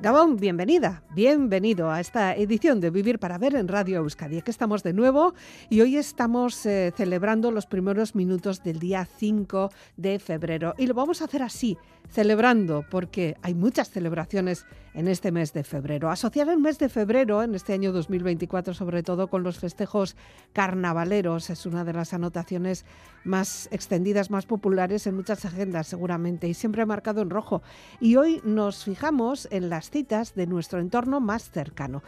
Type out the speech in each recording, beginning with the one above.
Gabón, bienvenida, bienvenido a esta edición de Vivir para Ver en Radio Euskadi. Aquí estamos de nuevo y hoy estamos eh, celebrando los primeros minutos del día 5 de febrero. Y lo vamos a hacer así, celebrando, porque hay muchas celebraciones en este mes de febrero. Asociar el mes de febrero, en este año 2024, sobre todo con los festejos carnavaleros, es una de las anotaciones más extendidas, más populares en muchas agendas, seguramente, y siempre marcado en rojo. Y hoy nos fijamos en las citas de nuestro entorno más cercano.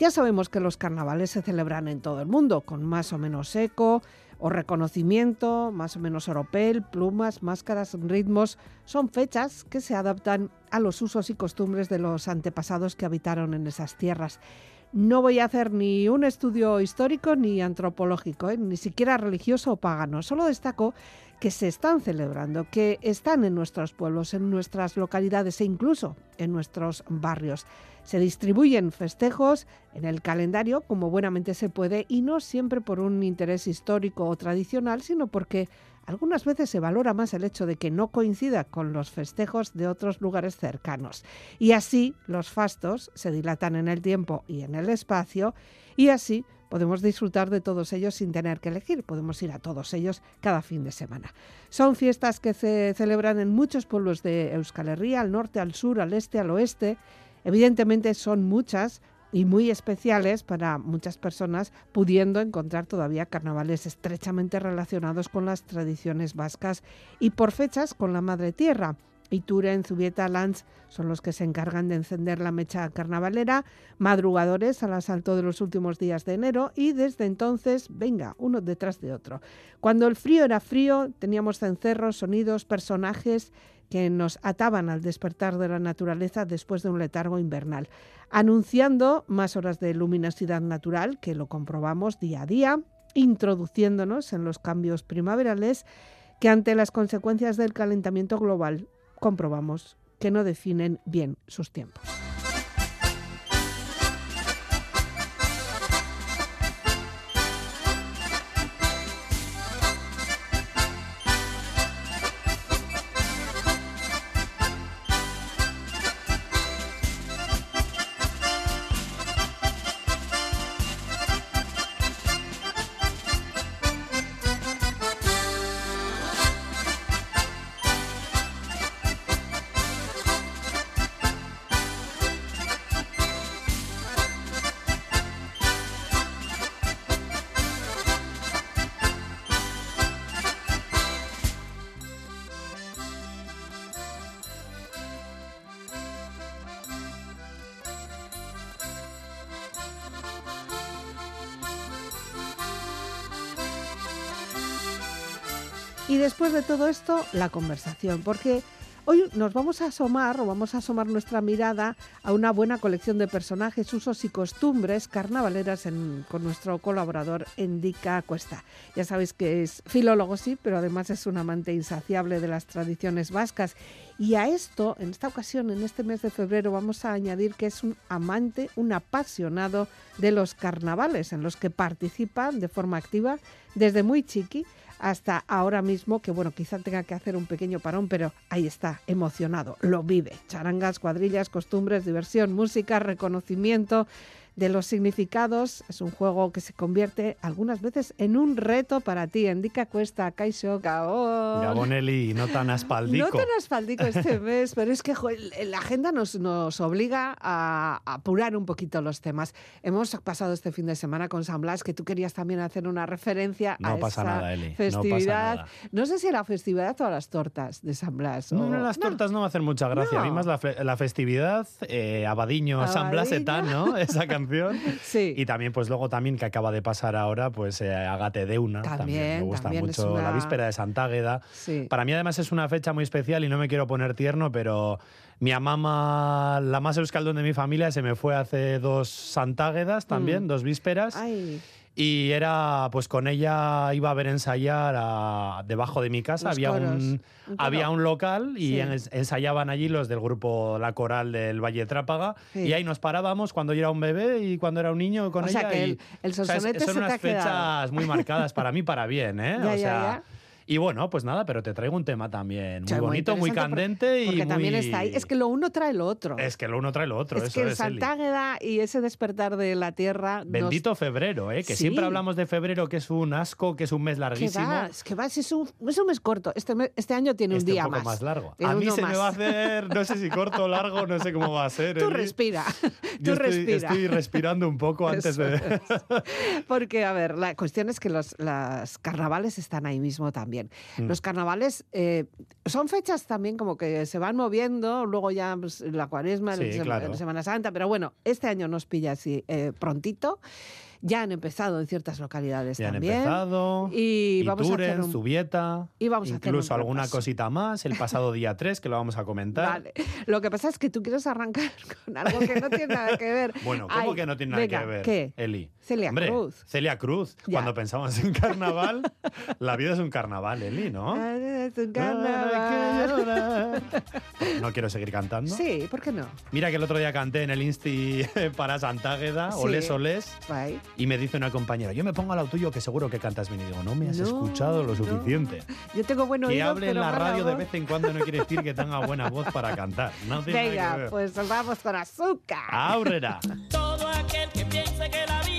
Ya sabemos que los carnavales se celebran en todo el mundo, con más o menos eco, o reconocimiento, más o menos oropel, plumas, máscaras, ritmos, son fechas que se adaptan a los usos y costumbres de los antepasados que habitaron en esas tierras. No voy a hacer ni un estudio histórico ni antropológico, ¿eh? ni siquiera religioso o pagano. Solo destaco que se están celebrando, que están en nuestros pueblos, en nuestras localidades e incluso en nuestros barrios. Se distribuyen festejos en el calendario como buenamente se puede y no siempre por un interés histórico o tradicional, sino porque algunas veces se valora más el hecho de que no coincida con los festejos de otros lugares cercanos. Y así los fastos se dilatan en el tiempo y en el espacio y así podemos disfrutar de todos ellos sin tener que elegir, podemos ir a todos ellos cada fin de semana. Son fiestas que se celebran en muchos pueblos de Euskal Herria, al norte, al sur, al este, al oeste, Evidentemente son muchas y muy especiales para muchas personas, pudiendo encontrar todavía carnavales estrechamente relacionados con las tradiciones vascas y por fechas con la madre tierra. Ituren, Zubieta, Lanz son los que se encargan de encender la mecha carnavalera, madrugadores al asalto de los últimos días de enero y desde entonces, venga, uno detrás de otro. Cuando el frío era frío, teníamos cencerros, sonidos, personajes que nos ataban al despertar de la naturaleza después de un letargo invernal, anunciando más horas de luminosidad natural, que lo comprobamos día a día, introduciéndonos en los cambios primaverales que ante las consecuencias del calentamiento global comprobamos que no definen bien sus tiempos. Todo esto, la conversación, porque hoy nos vamos a asomar o vamos a asomar nuestra mirada a una buena colección de personajes, usos y costumbres carnavaleras con nuestro colaborador Endica Cuesta. Ya sabéis que es filólogo, sí, pero además es un amante insaciable de las tradiciones vascas. Y a esto, en esta ocasión, en este mes de febrero, vamos a añadir que es un amante, un apasionado de los carnavales, en los que participa de forma activa desde muy chiqui hasta ahora mismo, que bueno, quizá tenga que hacer un pequeño parón, pero ahí está, emocionado, lo vive. Charangas, cuadrillas, costumbres, diversión, música, reconocimiento de los significados. Es un juego que se convierte algunas veces en un reto para ti. Indica Cuesta, Kaisho, Gabón. Gaboneli, no tan aspaldico. No tan aspaldico este mes, pero es que la agenda nos, nos obliga a, apurar un poquito los temas. Hemos pasado este fin de semana con San Blas, que tú querías también hacer una referencia a esa nada, Eli. festividad. No, sé si a la festividad o a las tortas de San Blas. No, las tortas no me hacen mucha gracia. A mí más la, festividad, eh, Abadiño, San Blas etán, ¿no? Esa canción Sí. Y también, pues luego también que acaba de pasar ahora, pues eh, Agate de una. También, me gusta mucho la víspera de Santágueda. Para mí además es una fecha muy especial y no me quiero poner tierno, pero mi amama, la más euskaldón de mi familia, se me fue hace dos Santáguedas también, mm. dos vísperas. Y era, pues con ella iba a ver ensayar debajo de mi casa. había un, había un local y ensayaban allí los del grupo La Coral del Valle Trápaga. Y ahí nos parábamos cuando yo era un bebé y cuando era un niño con ella. O sea que el, el son unas fechas muy marcadas para mí, para bien, ¿eh? o sea, y bueno, pues nada, pero te traigo un tema también muy bonito, muy candente y porque también está ahí. Es que lo uno trae lo otro. Es que lo uno trae lo otro. Es que el Santágueda y ese despertar de la tierra. Bendito febrero, ¿eh? Que siempre hablamos de febrero, que es un asco, que es un mes larguísimo. Que es que va, es un, es un mes corto. Este, este año tiene un este día un poco más. largo. a mí se me va a hacer, no sé si corto o largo, no sé cómo va a ser. Tú respira. Tú estoy, respira. estoy respirando un poco antes de. Porque, a ver, la cuestión es que los las carnavales están ahí mismo también. Mm. Los carnavales eh, son fechas también como que se van moviendo, luego ya pues, la cuaresma, la, Semana Santa, pero bueno, este año nos pilla así eh, prontito. Ya han empezado en ciertas localidades ya también. Han empezado. Y, vamos a hacer un, Zubieta. Y vamos incluso alguna cosita más el pasado día 3 que lo vamos a comentar. Vale. Lo que pasa es que tú quieres arrancar con algo que no tiene nada que ver. bueno, ¿cómo que no tiene nada que ver? ¿Qué? Eli. Celia Cruz. Celia Cruz. Cuando pensamos en carnaval, la vida es un carnaval, Eli, ¿no? Es un carnaval. No quiero seguir cantando. Sí, ¿por qué no? Mira que el otro día canté en el Insti para Santágueda, sí. Oles Oles. Bye. Y me dice una compañera, yo me pongo al lado tuyo que seguro que cantas bien. Y digo, no me has escuchado lo suficiente. Yo tengo buen oído, Que hable en la radio de vez en cuando no quiere decir que tenga buena voz para cantar. No Venga, pues vamos con azúcar. Aurrera. Todo aquel que piense que la vida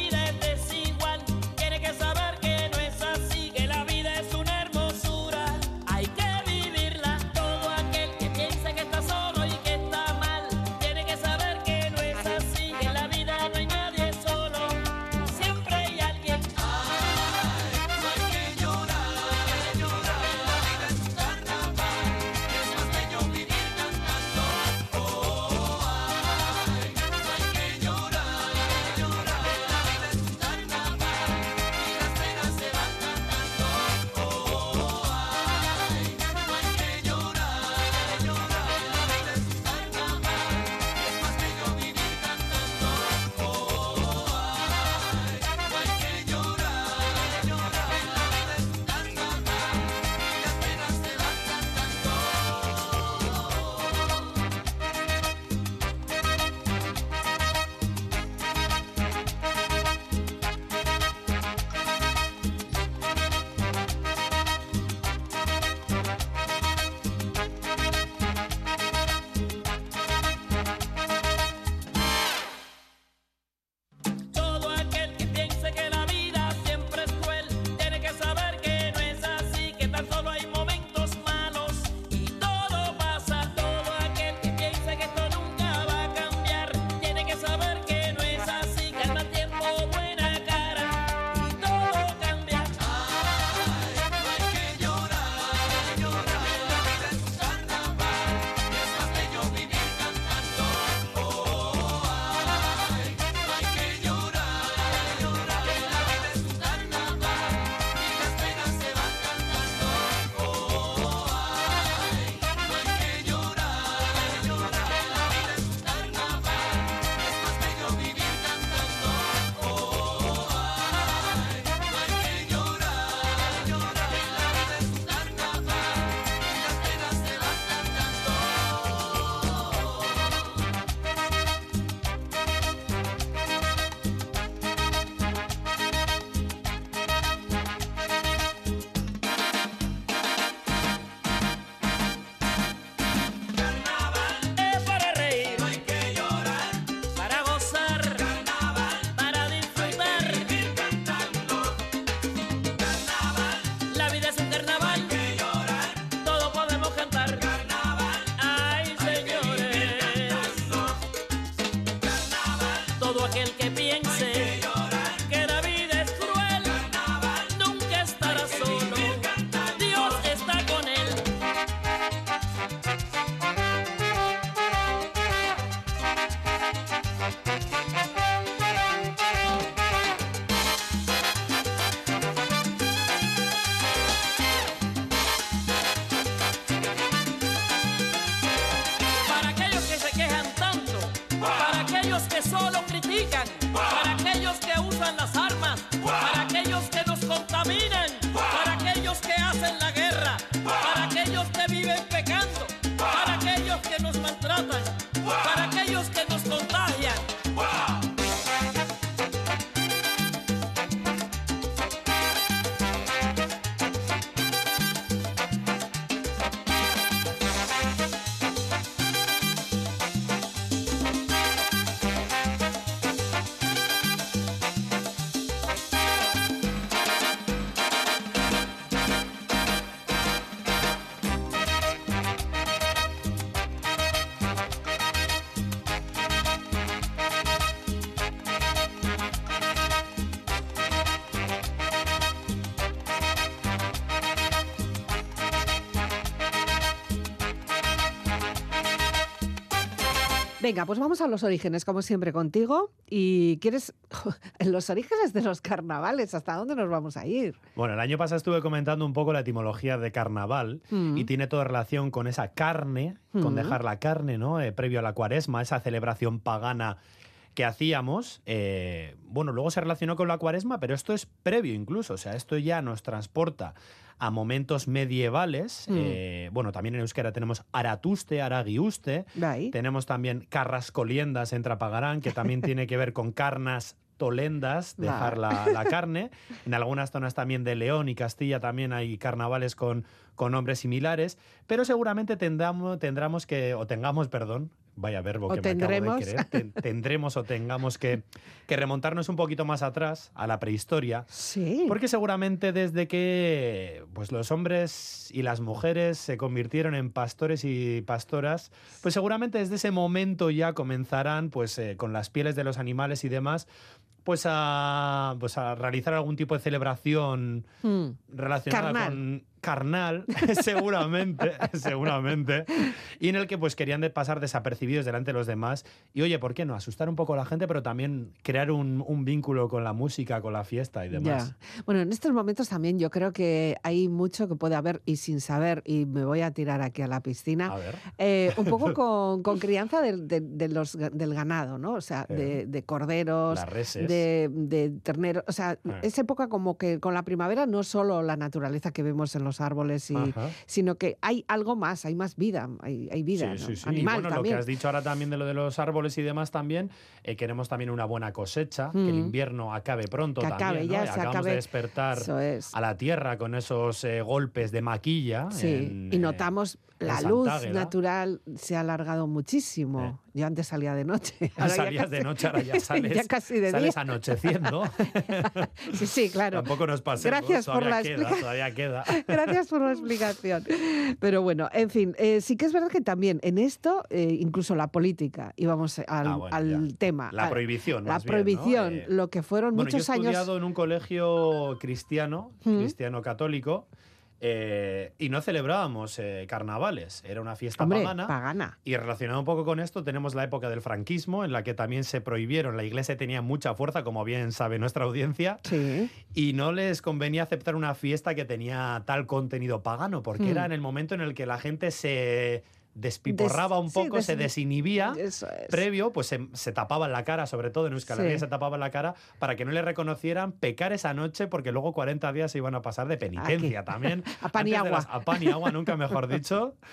Venga, pues vamos a los orígenes, como siempre, contigo. Y quieres los orígenes de los carnavales, ¿hasta dónde nos vamos a ir? Bueno, el año pasado estuve comentando un poco la etimología de carnaval mm. y tiene toda relación con esa carne, con mm. dejar la carne, ¿no? Eh, previo a la cuaresma, esa celebración pagana que hacíamos, eh, bueno, luego se relacionó con la cuaresma, pero esto es previo incluso, o sea, esto ya nos transporta a momentos medievales. Mm. Eh, bueno, también en euskera tenemos aratuste, aragiuste. Tenemos también carrascoliendas en Trapagarán, que también tiene que ver con carnas tolendas, dejar la, carne. En algunas zonas también de León y Castilla también hay carnavales con, con nombres similares, pero seguramente tendamos, tendremos que, o tengamos, perdón, vaya verbo que tendremos. me acabo de tendremos o tengamos que, que, remontarnos un poquito más atrás, a la prehistoria. Sí. Porque seguramente desde que pues, los hombres y las mujeres se convirtieron en pastores y pastoras, pues seguramente desde ese momento ya comenzarán pues, eh, con las pieles de los animales y demás, pues a, pues a realizar algún tipo de celebración hmm. relacionada con carnal, seguramente, seguramente, y en el que pues querían de pasar desapercibidos delante de los demás y oye, ¿por qué no? Asustar un poco a la gente, pero también crear un, vínculo con la música, con la fiesta y demás. Bueno, en estos momentos también yo creo que hay mucho que puede haber y sin saber, y me voy a tirar aquí a la piscina, eh, un poco con, crianza de, los, del ganado, ¿no? O sea, de, corderos, de, de terneros, o sea, ah. es época como que con la primavera no solo la naturaleza que vemos en los árboles, y, sino que hay algo más, hay más vida, hay, hay vida animal. Y bueno, lo que has dicho ahora también de lo de los árboles y demás también, eh, queremos también una buena cosecha, que el mm. invierno acabe pronto que también. Acabe, ya, se Acabamos de despertar a la tierra con esos eh, golpes de maquilla. Sí, y notamos la luz natural se ha alargado muchísimo. Yo antes salía de noche. Ahora Salías de noche, ahora ya sales, ya casi de sales anocheciendo. sí, sí, claro. Tampoco nos pasemos. Gracias por la todavía queda. Gracias por la explicación. Pero bueno, en fin, eh, sí que es verdad que también en esto, eh, incluso la política, íbamos al, ah, al tema. La prohibición. La prohibición, eh, lo que fueron muchos años. Yo he estudiado en un colegio cristiano, cristiano católico. Eh, y no celebrábamos eh, carnavales, era una fiesta pagana. Y relacionado un poco con esto, tenemos la época del franquismo, en la que también se prohibieron, la iglesia tenía mucha fuerza, como bien sabe nuestra audiencia, y no les convenía aceptar una fiesta que tenía tal contenido pagano, porque era mm. en el momento en el que la gente se despiporraba un poco, se desinhibía previo, pues se, tapaba la cara, sobre todo en Euskal Herria se tapaba la cara para que no le reconocieran pecar esa noche porque luego 40 días se iban a pasar de penitencia también. a pan y agua. a pan y agua, nunca mejor dicho.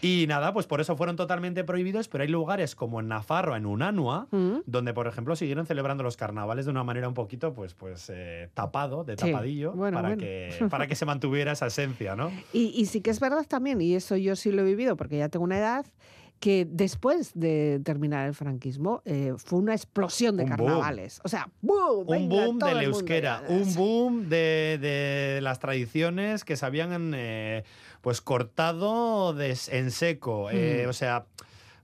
Y nada, pues por eso fueron totalmente prohibidos, pero hay lugares como en Nafarroa, en Unanua, mm. donde, por ejemplo, siguieron celebrando los carnavales de una manera un poquito, pues, pues eh, tapado, de tapadillo, para, Que, para que se mantuviera esa esencia, ¿no? Y, sí que es verdad también, y eso yo sí lo he vivido porque ya tengo una edad, que después de terminar el franquismo eh, fue una explosión de carnavales. O sea, ¡boom! un boom de la euskera, un boom de, las tradiciones que se habían eh, pues cortado en seco. Eh, o sea,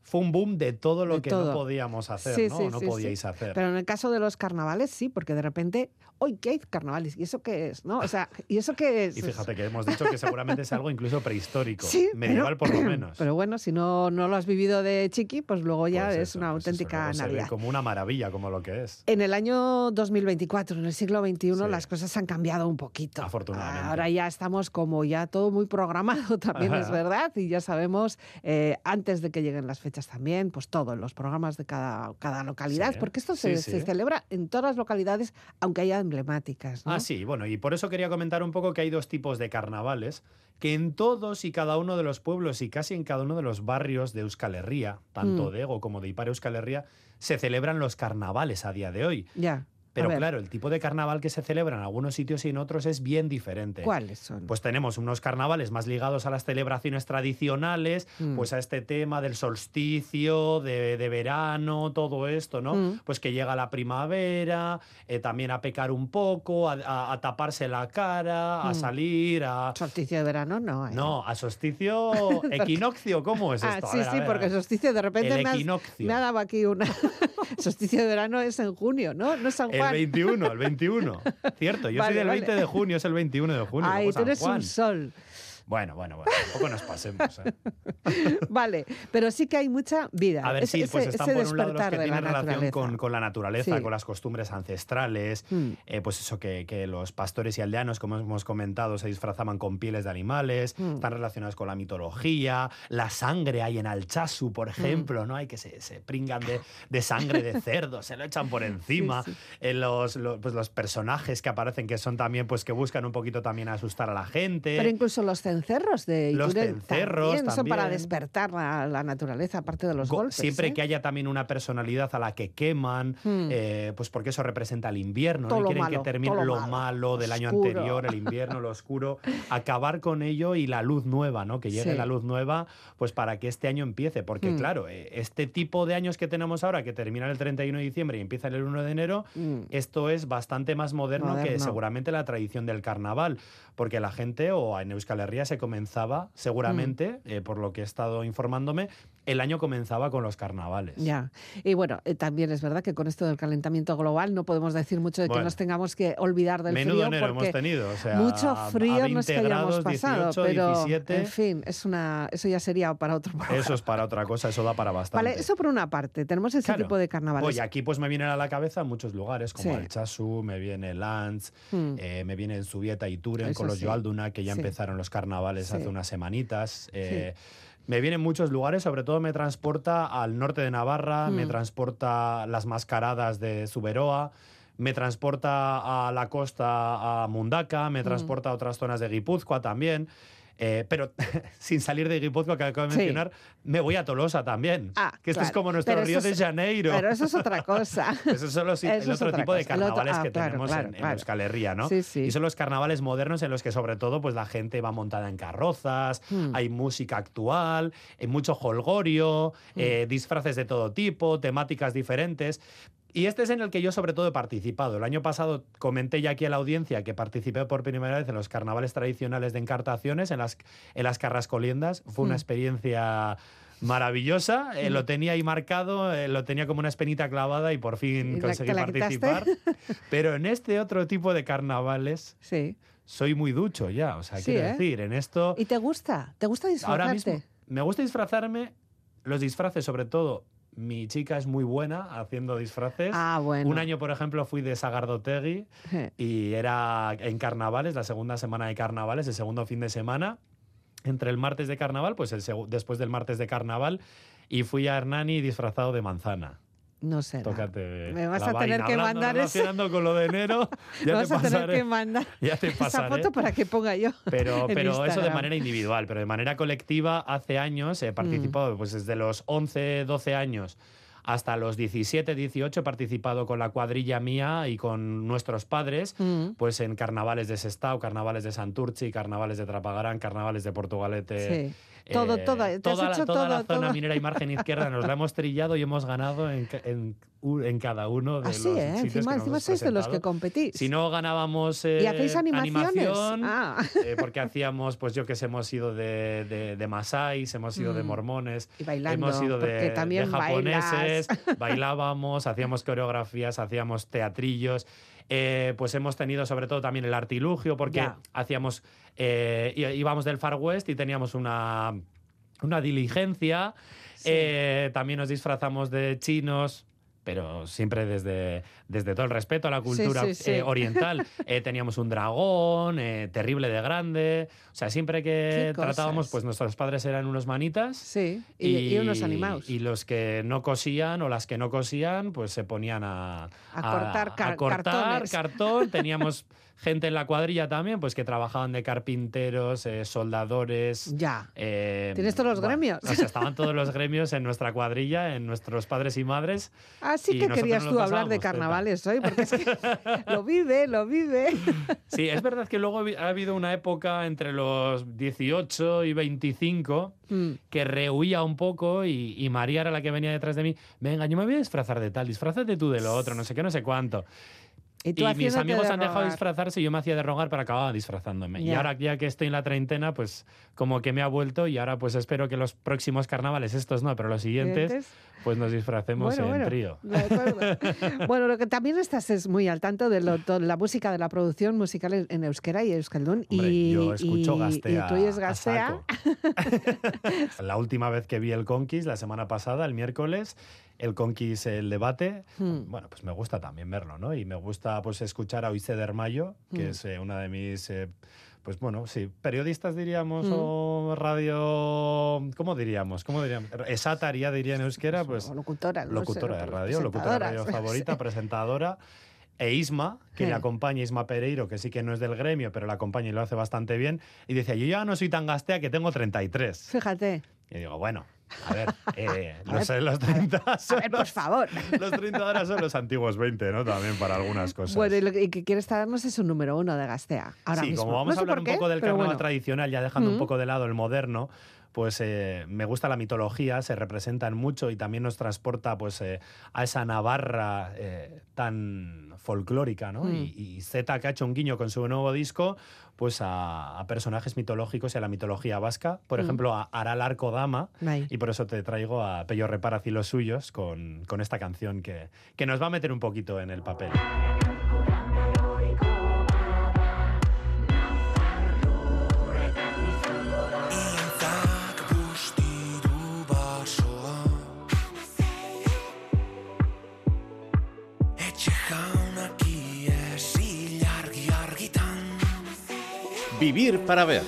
fue un boom de todo lo que no podíamos hacer, ¿no? no podíais hacer. Pero en el caso de los carnavales, sí, porque de repente, hoy ¿qué hay carnavales? ¿Y eso qué es? ¿No? O sea, ¿y eso qué es? Y fíjate que hemos dicho que seguramente es algo incluso prehistórico, medieval por lo menos. Pero bueno, si no, no lo has vivido de chiqui, pues luego ya pues es una pues auténtica Navidad. como una maravilla, como lo que es. En el año 2024, en el siglo XXI, las cosas han cambiado un poquito. Afortunadamente. Ahora ya estamos como ya todo muy programado, también es verdad, y ya sabemos, eh, antes de que lleguen las fechas también, pues todo, los programas de cada, cada localidad, porque esto se, celebra en todas las localidades, aunque haya emblemáticas. Ah, sí, bueno, y por eso quería comentar un poco que hay dos tipos de carnavales, que en todos y cada uno de los pueblos y casi en cada uno de los barrios de Euskal Herria, tanto mm. de Ego como de Ipar Euskal Herria, se celebran los carnavales a día de hoy. Ya. Pero claro, el tipo de carnaval que se celebra en algunos sitios y en otros es bien diferente. ¿Cuáles son? Pues tenemos unos carnavales más ligados a las celebraciones tradicionales, mm. pues a este tema del solsticio, de, verano, todo esto, ¿no? Mm. Pues que llega la primavera, eh, también a pecar un poco, a, taparse la cara, a mm. salir, a... Solsticio de verano no. ¿eh? No, a solsticio equinoccio, ¿cómo es ah, esto? sí, sí, porque solsticio de repente el equinoccio. me, ha, dado aquí una... solsticio de verano es en junio, ¿no? No es San el 21, el 21. Cierto, yo soy del 20 de junio, es el 21 de junio. Ay, tú eres un sol. Bueno, bueno, bueno, tampoco nos pasemos. ¿eh? vale, pero sí que hay mucha vida. A ver, sí, pues están por un lado los que tienen relación con, con, la naturaleza, con las costumbres ancestrales, mm. eh, pues eso que, que, los pastores y aldeanos, como hemos comentado, se disfrazaban con pieles de animales, mm. están relacionados con la mitología, la sangre hay en Alchazu, por mm. ejemplo, ¿no? Hay que se, se pringan de, de, sangre de cerdo, se lo echan por encima. Eh, los, los, pues los personajes que aparecen que son también, pues que buscan un poquito también asustar a la gente. Pero incluso los cencerros de Los cencerros también, son para despertar la, la, naturaleza, aparte de los golpes. Siempre ¿eh? que haya también una personalidad a la que queman, hmm. eh, pues porque eso representa el invierno, ¿no? quieren que termine lo, malo, del año anterior, el invierno, lo oscuro, acabar con ello y la luz nueva, ¿no? Que llegue la luz nueva, pues para que este año empiece. Porque, hmm. claro, eh, este tipo de años que tenemos ahora, que terminan el 31 de diciembre y empiezan el 1 de enero, hmm. esto es bastante más moderno, que seguramente la tradición del carnaval. Porque la gente, o en Euskal Herria se comenzaba, seguramente, por lo que he estado informándome, el año comenzaba con los carnavales. Ya. Y bueno, eh, también es verdad que con esto del calentamiento global no podemos decir mucho de que nos tengamos que olvidar del frío. porque hemos tenido. O sea, mucho frío no es que hayamos pasado, pero en fin, es una, eso ya sería para otro programa. Eso es para otra cosa, eso da para bastante. Vale, eso por una parte. Tenemos ese tipo de carnavales. Oye, aquí pues me vienen a la cabeza muchos lugares, como el Chasu, me viene Lanz, hmm. eh, me viene en Subieta y Turen con los sí. Joalduna, que ya empezaron los carnavales hace unas semanitas. Eh, me vienen muchos lugares, sobre todo me transporta al norte de Navarra, me mm. transporta las mascaradas de Suberoa, me transporta a la costa a Mundaka, me mm. transporta a otras zonas de Guipúzcoa también. Eh, pero sin salir de Guipúzcoa, que acabo de mencionar, me voy a Tolosa también. Ah, que esto es como nuestro Río de Janeiro. Pero eso es otra cosa. eso son los, el otro tipo de carnavales ah, que tenemos en, Euskal Herria, ¿no? Y son los carnavales modernos en los que sobre todo pues la gente va montada en carrozas, hmm. hay música actual, hay mucho holgorio, hmm. eh, disfraces de todo tipo, temáticas diferentes. Y este es en el que yo sobre todo he participado. El año pasado comenté ya aquí a la audiencia que participé por primera vez en los carnavales tradicionales de encartaciones, en las, en las carrascoliendas. Fue una mm. experiencia maravillosa, eh, lo tenía ahí marcado, eh, lo tenía como una espenita clavada y por fin conseguí participar. Pero en este otro tipo de carnavales sí. soy muy ducho ya, o sea, quiero ¿eh? decir, en esto... ¿Y te gusta? ¿Te gusta disfrazarte? Ahora mismo me gusta disfrazarme, los disfraces sobre todo mi chica es muy buena haciendo disfraces. Ah, bueno. Un año, por ejemplo, fui de Sagardotegui y era en carnavales, la segunda semana de carnavales, el segundo fin de semana. Entre el martes de carnaval, pues el después del martes de carnaval, y fui a Hernani disfrazado de manzana. No sé. Tócate. Me vas a tener que mandar eso. con lo de enero. Ya Me vas a tener que mandar ya te esa foto para que ponga yo. Pero, pero eso de manera individual, pero de manera colectiva, hace años he participado, mm. pues desde los 11, 12 años hasta los 17, 18 he participado con la cuadrilla mía y con nuestros padres, mm. pues en carnavales de Sestao, carnavales de Santurci, carnavales de Trapagarán, carnavales de Portugalete. Sí. Todo, eh, toda, toda, la, toda la zona minera y margen izquierda nos la hemos trillado y hemos ganado en, en, en cada uno de Así, los ¿eh? sitios encima, que nos sois de los que competís. Si no ganábamos eh, ¿Y hacéis animaciones? animación, ah. eh, porque hacíamos, pues yo que sé, hemos ido de, de, de Masáis, hemos ido de mm. mormones, y bailando, hemos ido de, también de japoneses, bailábamos, hacíamos coreografías, hacíamos teatrillos. Eh, pues hemos tenido sobre todo también el artilugio, porque hacíamos, eh, íbamos del Far West y teníamos una una diligencia. Eh, también nos disfrazamos de chinos, pero siempre desde, desde todo el respeto a la cultura eh, oriental. Eh, teníamos un dragón, terrible de grande. O sea, siempre que tratábamos, pues nuestros padres eran unos manitas. Sí, y, unos animados. Y los que no cosían o las que no cosían, pues se ponían a, a, cortar, cortar cartón. Teníamos gente en la cuadrilla también, pues que trabajaban de carpinteros, eh, soldadores. Ya. Eh, ¿Tienes todos los gremios? O sea, estaban todos los gremios en nuestra cuadrilla, en nuestros padres y madres. Ah, sí que querías tú hablar de carnavales hoy, porque es que lo vive, lo vive. Sí, es verdad que luego ha habido una época entre los 18 y 25 mm. que rehuía un poco y, y María era la que venía detrás de mí. Venga, yo me voy a disfrazar de tal, disfrázate tú de lo otro, no sé qué, no sé cuánto. Y, mis amigos han dejado de disfrazarse y yo me hacía de rogar, pero acababa disfrazándome. Y ahora ya que estoy en la treintena, pues como que me ha vuelto y ahora pues espero que los próximos carnavales, estos no, pero los siguientes, Pues nos disfracemos en trío. bueno, lo que también estás es muy al tanto de la música, de la producción musical en euskera y euskaldun. y, yo escucho Gastea. Y tú oyes Gastea. la última vez que vi el Conquist, la semana pasada, el miércoles, el Conquist, el debate, hmm. bueno, pues me gusta también verlo, ¿no? Y me gusta pues escuchar a Oise Dermayo, que hmm. es eh, una de mis... Eh, pues bueno, sí, periodistas diríamos, mm. o radio, ¿cómo diríamos? ¿Cómo diríamos? Esataria diría en euskera, pues... locutora. Locutora de radio, locutora de radio favorita, presentadora. E Isma, que le acompaña, Isma Pereiro, que sí que no es del gremio, pero la acompaña y lo hace bastante bien. Y decía, yo ya no soy tan gastea que tengo 33. Fíjate. Y digo, bueno, a ver, eh, los 30 a ver, por favor. Los 30 ahora son los antiguos 20, ¿no? También para algunas cosas. Bueno, y lo que quieres darnos es un número uno de Gastea. Ahora sí, como vamos a hablar un poco del carnaval tradicional, ya dejando un poco de lado el moderno, pues eh, me gusta la mitología, se representan mucho y también nos transporta pues eh, a esa Navarra eh, tan folclórica, ¿no? Mm. Y, Z que ha hecho un guiño con su nuevo disco, pues a, personajes mitológicos y a la mitología vasca, por mm. ejemplo a Aral Arco Dama, y por eso te traigo a Pello Reparaz y los suyos con, con esta canción que, que nos va a meter un poquito en el papel. Vivir para ver.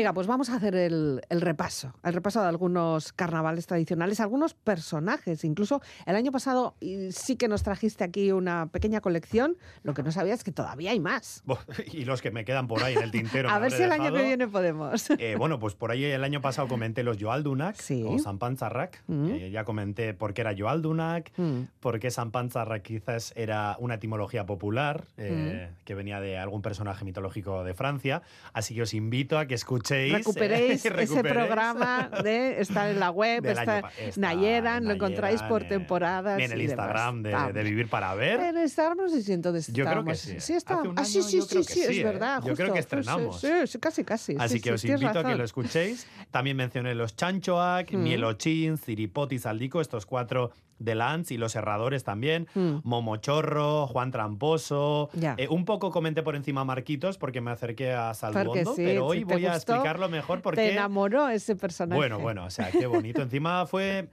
Venga, pues vamos a hacer el, repaso, el repaso de algunos carnavales tradicionales, algunos personajes. Incluso el año pasado sí que nos trajiste aquí una pequeña colección. Lo que no sabía es que todavía hay más. Y los que me quedan por ahí en el tintero. a ver si el año que viene podemos. Eh, bueno, pues por ahí el año pasado comenté los Joaldunak sí. o San Panzarrak. Mm. ya comenté por qué era Joaldunak, mm. por qué San Panzarrak quizás era una etimología popular eh, mm. que venía de algún personaje mitológico de Francia. Así que os invito a que escuchéis Recuperéis ese programa de estar en la web, está Nayeran, lo encontráis por temporadas. En el Instagram de, Vivir para Ver. En Instagram no sé si entonces Yo creo que sí. Sí, está. ah, sí, sí, sí, sí, es ¿eh? verdad. Yo creo que estrenamos. Sí, casi, casi. Así que os invito a que lo escuchéis. También mencioné los Chanchoac, mm. Mielochín, Ciripoti, Saldico, estos cuatro de Lance y los herradores también, mm. Momochorro, Juan Tramposo. Eh, un poco comenté por encima Marquitos porque me acerqué a Salvondo, pero hoy voy a explicarlo mejor porque... Te enamoró ese personaje. Bueno, bueno, o sea, qué bonito. encima fue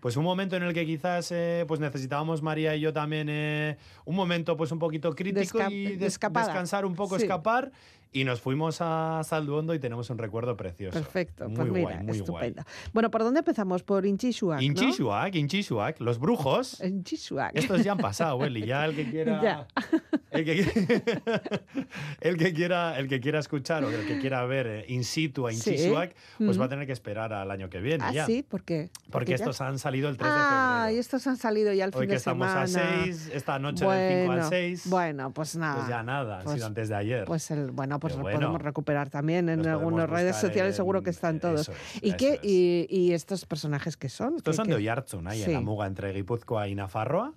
pues un momento en el que quizás eh, pues necesitábamos María y yo también eh, un momento pues un poquito crítico y descansar un poco, escapar y nos fuimos a Salduondo y tenemos un recuerdo precioso. Perfecto, muy pues mira, muy estupendo. Bueno, ¿por dónde empezamos? Por Inchishuac, Inchishuac, ¿no? Inchishuac, los brujos. Inchishuac. Estos ya han pasado, Eli, ya el que quiera... Ya. El que, el que, quiera, el que quiera escuchar o el que quiera ver eh, in situ a Inchishuac, pues va a tener que esperar al año que viene. ¿Ah, ya. sí? ¿Por qué? Porque, estos han salido el 3 de febrero. Ah, y estos han salido ya al fin de semana. Hoy que estamos a 6, esta noche del 5 al 6. Bueno, pues nada. Pues ya nada, han pues sido antes de ayer. Pues el, bueno, pues lo podemos recuperar también en algunas redes sociales, seguro que están todos. ¿Y, qué, y, estos personajes qué son? Estos son de Oyarzun, ahí en la muga entre Guipúzcoa y Nafarroa.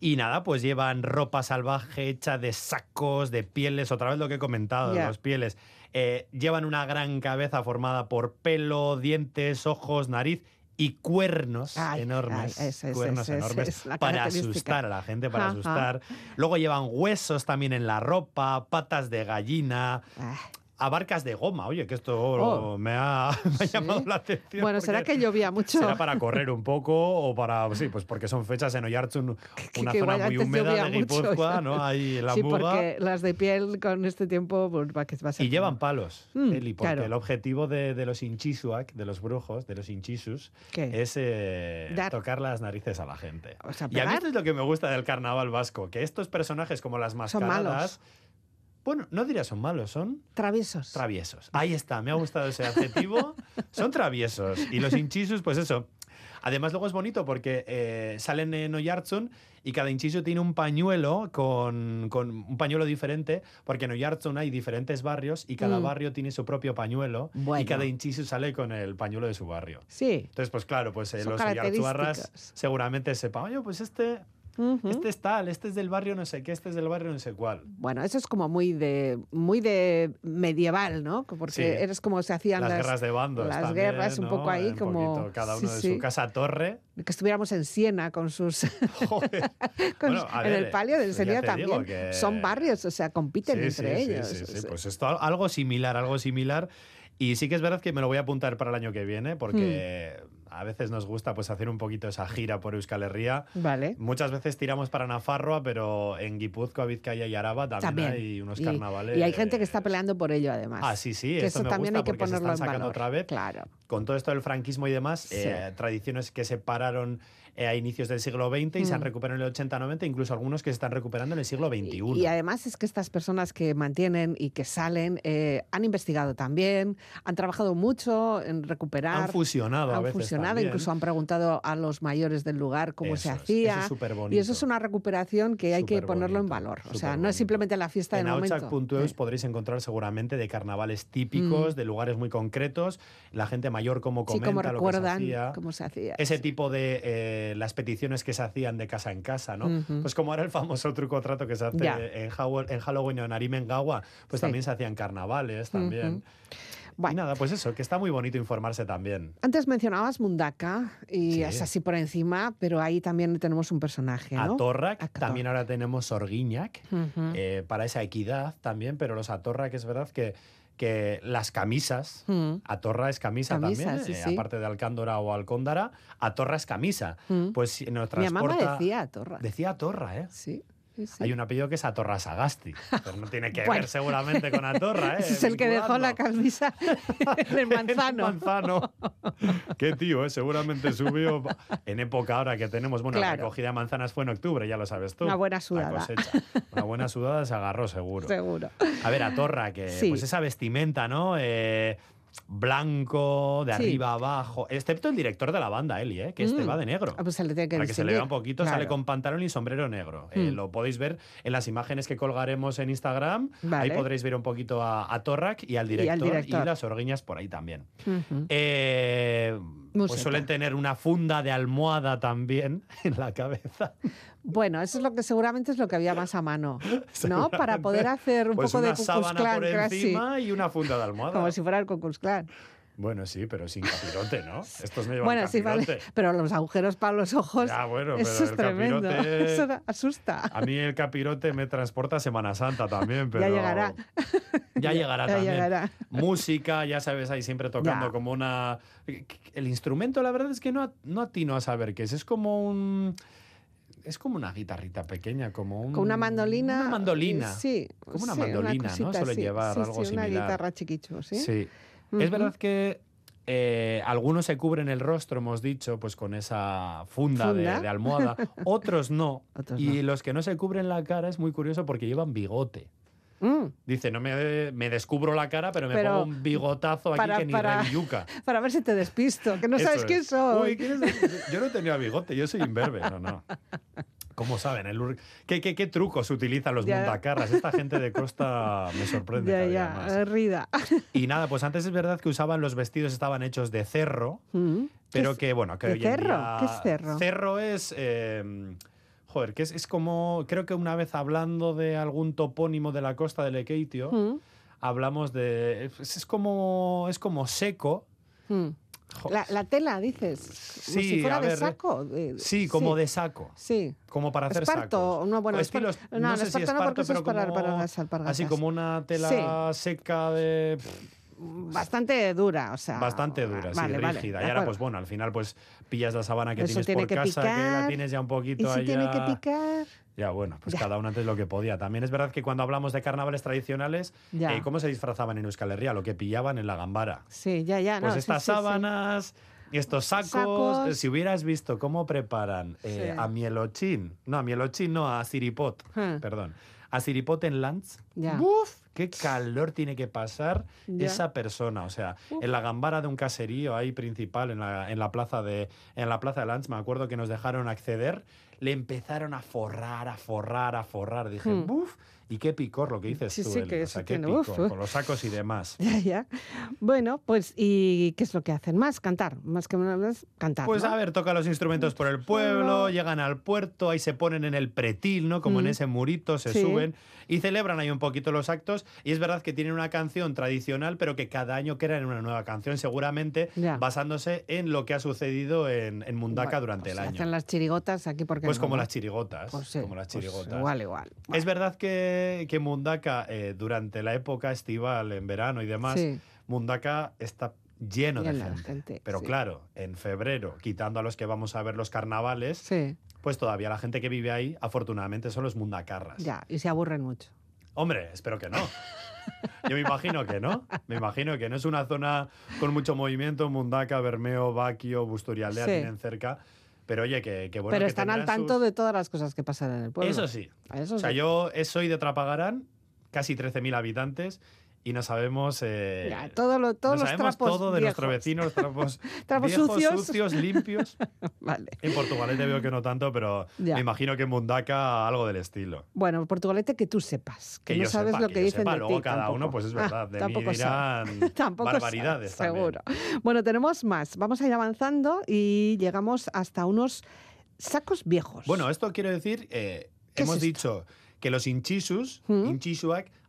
Y nada, pues llevan ropa salvaje hecha de sacos, de pieles, otra vez lo que he comentado, de los pieles. Eh, llevan una gran cabeza formada por pelo, dientes, ojos, nariz y cuernos enormes, cuernos enormes para asustar a la gente, para asustar. Luego llevan huesos también en la ropa, patas de gallina. Ah a barcas de goma. Oye, que esto oh. me, ha, llamado la atención. Bueno, será que llovía mucho. Será para correr un poco o para. Sí, pues porque son fechas en Oyarzun, una zona muy húmeda de Guipúzcoa, ¿no? Ahí la Sí, porque las de piel con este tiempo pues, va, va a ser. Y llevan palos, mm, Eli, porque el objetivo de, de, los inchisuak, de los brujos, de los inchisus, es eh, tocar las narices a la gente. y a mí esto es lo que me gusta del carnaval vasco, que estos personajes como las mascaradas bueno, no diría son malos, son... Traviesos. Traviesos. Ahí está, me ha gustado ese adjetivo. son traviesos. Y los hinchisus, pues eso. Además, luego es bonito porque eh, salen en Oyarzun y cada hinchisu tiene un pañuelo con, con, un pañuelo diferente, porque en Oyarzun hay diferentes barrios y cada mm. barrio tiene su propio pañuelo y cada hinchisu sale con el pañuelo de su barrio. Sí. Entonces, pues claro, pues eh, los Oyarzuarras seguramente sepan, oye, pues este este es tal, este es del barrio no sé qué, este es del barrio no sé cuál. Bueno, eso es como muy de muy de medieval, ¿no? Porque eres como se hacían las, guerras de bandos. Las guerras, un poco ahí, como. cada uno de su casa torre. Que estuviéramos en Siena con sus. en el palio del Siena también. Son barrios, o sea, compiten entre ellos. Sí, sí, sí, Pues esto algo similar, algo similar. Y sí que es verdad que me lo voy a apuntar para el año que viene, porque. Hmm a veces nos gusta pues hacer un poquito esa gira por Euskal Herria. Vale. Muchas veces tiramos para Nafarroa, pero en Guipúzcoa, Vizcaya y Araba también, hay unos carnavales. Y hay gente que está peleando por ello además. Ah, sí, sí, eso también hay que ponerlo en valor. otra vez. Claro. Con todo esto del franquismo y demás, eh, tradiciones que separaron eh, a inicios del siglo XX y se han mm. recuperado en el 80-90, incluso algunos que se están recuperando en el siglo XXI. Y, además es que estas personas que mantienen y que salen eh, han investigado también, han trabajado mucho en recuperar. Han fusionado han a veces fusionado, incluso han preguntado a los mayores del lugar cómo se hacía. y eso es una recuperación que hay que ponerlo en valor. O sea, no es simplemente la fiesta de momento. En podréis encontrar seguramente de carnavales típicos, mm. de lugares muy concretos, la gente mayor como comenta lo que se hacía. cómo se hacía. Ese tipo de eh, las peticiones que se hacían de casa en casa, ¿no? Pues como era el famoso truco trato que se hace en, Halloween o en Arimengawa, pues también se hacían carnavales también. Y nada, pues eso, que está muy bonito informarse también. Antes mencionabas Mundaka y es así por encima, pero ahí también tenemos un personaje, ¿no? Atorrak, también ahora tenemos Orguiñac, eh, para esa equidad también, pero los Atorrak es verdad que que las camisas, mm. Atorra es camisa, también, eh, aparte de Alcándora o Alcóndara, Atorra es camisa. Mm. Pues nos transporta... Mi mamá decía Atorra. Decía Atorra, ¿eh? Sí. Hay un apellido que es Atorra Sagasti, pero no tiene que ver seguramente con Atorra. ¿eh? es el que dejó la camisa en el manzano. manzano. Qué tío, ¿eh? seguramente subió en época ahora que tenemos, bueno, la recogida de manzanas fue en octubre, ya lo sabes tú. Una buena sudada. Una buena sudada se agarró seguro. Seguro. A ver, Atorra, que pues esa vestimenta, ¿no? Eh, blanco, de arriba abajo, excepto el director de la banda, Eli, ¿eh? que este mm. va de negro. Ah, pues se le tiene que Para que se le vea un poquito, sale con pantalón y sombrero negro. Eh, mm. lo podéis ver en las imágenes que colgaremos en Instagram. Ahí podréis ver un poquito a, a Torrak y al director y, las orguiñas por ahí también. eh, pues suelen tener una funda de almohada también en la cabeza. Bueno, eso es lo que seguramente es lo que había más a mano, ¿no? Para poder hacer un pues poco de Ku sábana por encima y una funda de almohada. Como si fuera el Ku Clan. Bueno, sí, pero sin capirote, ¿no? Estos no llevan bueno, sí, vale. Pero los agujeros para los ojos. Ya, bueno, eso es tremendo. Eso asusta. A mí el capirote me transporta a Semana Santa también, pero. Ya llegará. Ya llegará también. Música, ya sabes, ahí siempre tocando como una. El instrumento, la verdad es que no, no atino a saber qué es. Es como un es como una guitarrita pequeña, como un, una mandolina. Una mandolina. Sí. Como una mandolina, ¿no? Suele llevar algo sí, Una guitarra chiquicho, sí. Sí. Es verdad que eh, algunos se cubren el rostro, hemos dicho, pues con esa funda, De, almohada, otros no. y los que no se cubren la cara es muy curioso porque llevan bigote. Mm. Dice, no me, me, descubro la cara, pero me pongo un bigotazo aquí que ni para, Para ver si te despisto, que no sabes quién soy. Yo no tenía bigote, yo soy imberbe, no, no. ¿Cómo saben? El ¿Qué, qué, qué, trucos utilizan los mundacarras? Esta gente de costa me sorprende. Ya, ya, más. rida. Y nada, pues antes es verdad que usaban los vestidos, estaban hechos de cerro, mm. pero que bueno, que hoy cerro? En día, ¿Qué es cerro? Cerro es. Eh, joder, que es, es, como. Creo que una vez hablando de algún topónimo de la costa de Lekeitio, mm. hablamos de. Es, como. Es como seco. Mm. La, tela, dices. Como sí, si fuera de saco. sí, como de saco. Sí. Como para hacer esparto, No, bueno, estilos, no, no, sé si esparto, pero como, para, las alpargatas. Así como una tela seca de bastante dura, o sea. Bastante dura, sí, rígida. y ahora, pues bueno, al final, pues pillas la sabana que tienes por casa, que la tienes ya un poquito ¿Y si tiene que picar. Ya, bueno, pues cada uno antes lo que podía. También es verdad que cuando hablamos de carnavales tradicionales, eh, ¿cómo se disfrazaban en Euskal Herria? Lo que pillaban en la gambara. Sí, ya, ya. Pues estas sábanas. Y estos sacos, eh, si hubieras visto cómo preparan eh, a mielochín, no, a mielochín, no, a siripot, ah. perdón, a siripot en Lance, ¡Uf! qué calor tiene que pasar esa persona. O sea, en la gambara de un caserío ahí principal, en la, en la plaza de en la plaza de Lance, me acuerdo que nos dejaron acceder, le empezaron a forrar, a forrar, a forrar. Dije, hmm. ¡buf! Y qué picor lo que dices sí, tú, sí, que o sea, qué picor, con los sacos y demás. Ya, ya. Bueno, pues, ¿y qué es lo que hacen? Más cantar, más que una vez cantar. Pues a ver, tocan los instrumentos por el pueblo, llegan al puerto, ahí se ponen en el pretil, ¿no? Como en ese murito, se suben y celebran ahí un poquito los actos. Y es verdad que tienen una canción tradicional, pero que cada año crean una nueva canción, seguramente basándose en lo que ha sucedido en, en Mundaka durante pues el año. Hacen las chirigotas aquí porque. Pues como las chirigotas. Pues como las pues chirigotas. igual, igual. Es verdad que que, Mundaka, eh, durante la época estival, en verano y demás, Mundaka está lleno de gente. Pero claro, en febrero, quitando a los que vamos a ver los carnavales, pues todavía la gente que vive ahí, afortunadamente, son los mundacarras. Ya, y se aburren mucho. Hombre, espero que no. Yo me imagino que no. Me imagino que no es una zona con mucho movimiento. Mundaka, Bermeo, Baquio, Busturialdea tienen cerca. Pero oye, que, bueno. Pero están al tanto de todas las cosas que pasan en el pueblo. Eso sí. o sea, yo soy de Trapagarán, casi 13.000 habitantes, y no sabemos. Eh, todo lo, todos no los sabemos todo de nuestros vecinos, trapos, viejos, sucios. limpios. vale. En Portugalete veo que no tanto, pero me imagino que en Mundaka algo del estilo. Bueno, Portugalete que tú sepas, que, no sabes lo que, que dicen sepa, de luego cada uno, pues es ah, verdad, de mí dirán barbaridades Seguro. Bueno, tenemos más. Vamos a ir avanzando y llegamos hasta unos sacos viejos. Bueno, esto quiero decir, eh, hemos dicho que los inchisus, ¿Mm?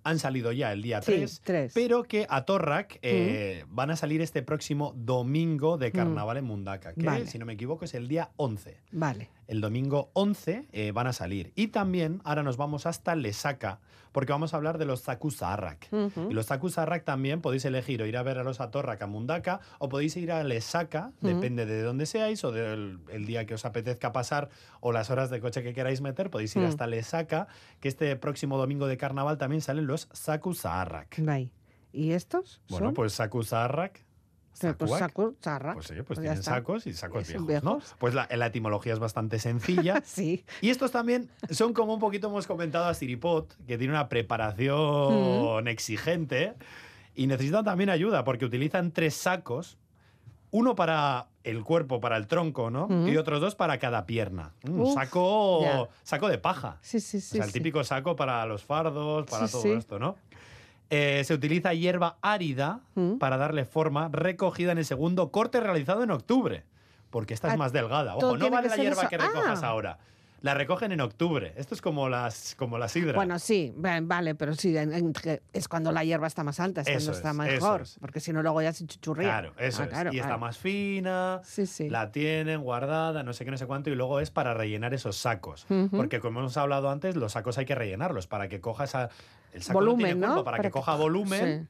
Han salido ya el día 3, pero que a Torrak eh, van a salir este próximo domingo de carnaval en Mundaka, que si no me equivoco es el día 11. Vale. El domingo 11 eh, van a salir. Y también ahora nos vamos hasta Lesaka, porque vamos a hablar de los Zakusarrak. Y los Zakusarrak también podéis elegir o ir a ver a los Atorrak a Mundaka o podéis ir a Lesaka, depende de dónde seáis o del el día que os apetezca pasar o las horas de coche que queráis meter, podéis ir hasta Lesaka, que este próximo domingo de carnaval también salen los Zakusarrak. ¿Y estos? Bueno, pues Zakusarrak pues saco, charra. Pues sí, pues, pues tienen sacos y sacos viejos, ¿no? Pues la, etimología es bastante sencilla. sí. Y estos también son como un poquito hemos comentado a Siripot, que tiene una preparación exigente y necesitan también ayuda porque utilizan tres sacos, uno para el cuerpo, para el tronco, ¿no? Y otros dos para cada pierna. Un saco, saco de paja. Sí, sí, sí. O sea, el típico saco para los fardos, para todo esto, ¿no? Eh, se utiliza hierba árida para darle forma, recogida en el segundo corte realizado en octubre. Porque esta es ah, más delgada. Ojo, no vale la hierba que recojas ah. ahora la recogen en octubre. Esto es como las, como la sidra. Bueno, sí, vale, pero sí, es cuando la hierba está más alta, es cuando está mejor. Porque si no, luego ya se chuchurría. Claro, eso ah, es. Y está más fina, la tienen guardada, no sé qué, no sé cuánto, y luego es para rellenar esos sacos. Porque como hemos hablado antes, los sacos hay que rellenarlos para que coja esa, el saco volumen, ¿no? para, que, coja volumen.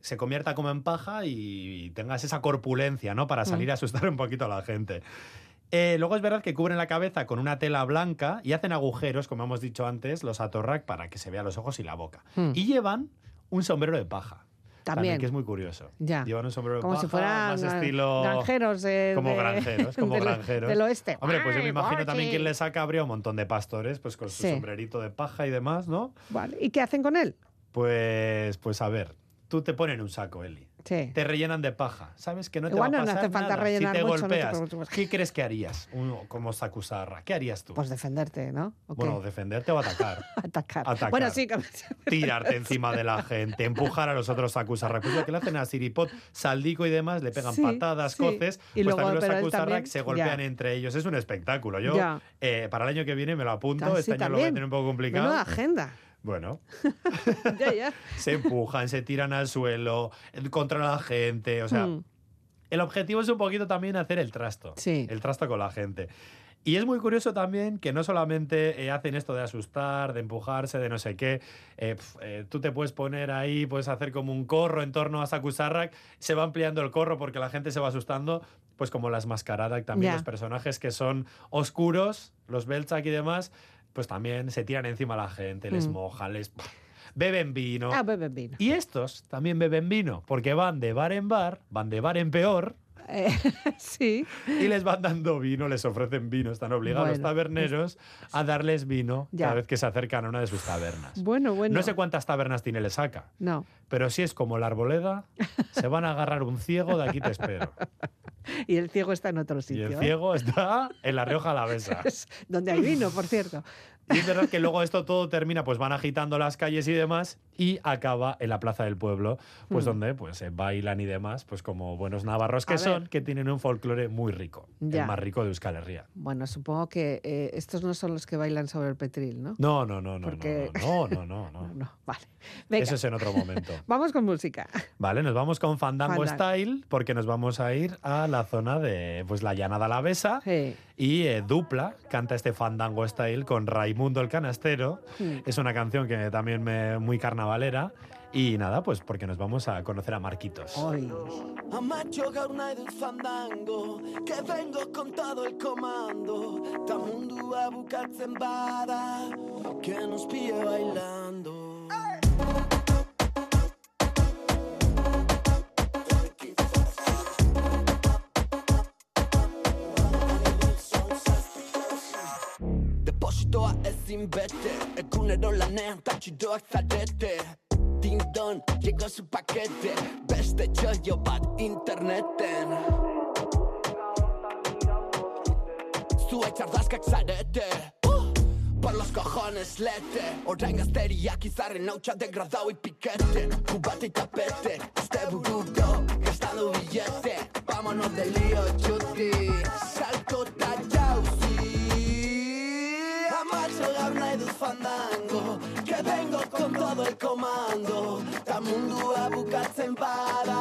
se convierta como en paja y tengas esa corpulencia, ¿no? Para salir a asustar un poquito a la gente. Eh, luego es verdad que cubren la cabeza con una tela blanca y hacen agujeros, como hemos dicho antes, los atorrak para que se vean los ojos y la boca. Hmm. Y llevan un sombrero de paja. También. que es muy curioso. Ya. Llevan un sombrero de como paja, si fueran más estilo... granjeros. como granjeros, como del, granjeros. Del oeste. Hombre, pues yo me imagino también que le saca habría un montón de pastores, pues con su sombrerito de paja y demás, ¿no? Vale. ¿Y qué hacen con él? Pues, pues a ver, tú te pones un saco, Eli. Te rellenan de paja. ¿Sabes que no te va a pasar no hace falta rellenar si te mucho, golpeas. ¿Qué crees que harías como Sakusarra? ¿Qué harías tú? Pues defenderte, ¿no? Bueno, defenderte o atacar. atacar. Bueno, sí. Tirarte encima de la gente, empujar a los otros Sakusarra. Pues lo que le hacen a Siripot, Saldico y demás, le pegan patadas, coces. Y pues luego, también los Sakusarra se golpean entre ellos. Es un espectáculo. Yo, eh, para el año que viene me lo apunto. este año lo voy a tener un poco complicado. Menuda agenda. Bueno, se empujan, se tiran al suelo, contra la gente, o sea, hmm. el objetivo es un poquito también hacer el trasto, sí. el trasto con la gente. Y es muy curioso también que no solamente eh, hacen esto de asustar, de empujarse, de no sé qué. Eh, eh, tú te puedes poner ahí, puedes hacer como un corro en torno a Sakusarrak. Se va ampliando el corro porque la gente se va asustando. Pues como las mascaradas también los personajes que son oscuros, los Belchak y demás, pues también se tiran encima a la gente, les mm. mojan, les beben vino. Ah, beben vino. Y estos también beben vino, porque van de bar en bar, van de bar en peor. Eh, sí. Y les van dando vino, les ofrecen vino. Están obligados los taberneros a darles vino cada vez que se acercan a una de sus tabernas. Bueno, bueno. No sé cuántas tabernas tiene le saca. No. Pero si es como la arboleda, se van a agarrar un ciego, de aquí te espero. Y el ciego está en otro sitio. Y el ciego está en la Rioja Alavesa. donde hay vino, por cierto. Y es verdad que luego esto todo termina, pues van agitando las calles y demás, y acaba en la Plaza del Pueblo, pues mm. donde pues bailan y demás, pues como buenos navarros que son, que tienen un folclore muy rico, el más rico de Euskal Herria. Bueno, supongo que eh, estos no son los que bailan sobre el petril, ¿no? No, no, no, no, no, no, no, no, Vale. Eso es en otro momento. vamos con música. Vale, nos vamos con Fandango, Style, porque nos vamos a ir a la zona de pues la llanada alavesa. Sí y eh, Dupla canta este Fandango Style con Raimundo el Canastero. Es una canción que también me muy carnavalera. Y nada, pues porque nos vamos a conocer a Marquitos. Hoy. Amatxo gaur nahi dut fandango Que vengo con todo el comando Ta mundua bukatzen bada Que nos pille bailando Depositoa ezin bete Egunero lanean tatxidoak zarete. Dindon, llegó su paquete Beste txoio bat interneten. Zue txardazkak zarete. Uh, Por los cojones lete. Orain gazteriak izarren hautsa degradau Cubate y tapete Este burudo gastando billete Vámonos de lío chuti fandango Que vengo con todo el comando. Ta mundua bukatzen bada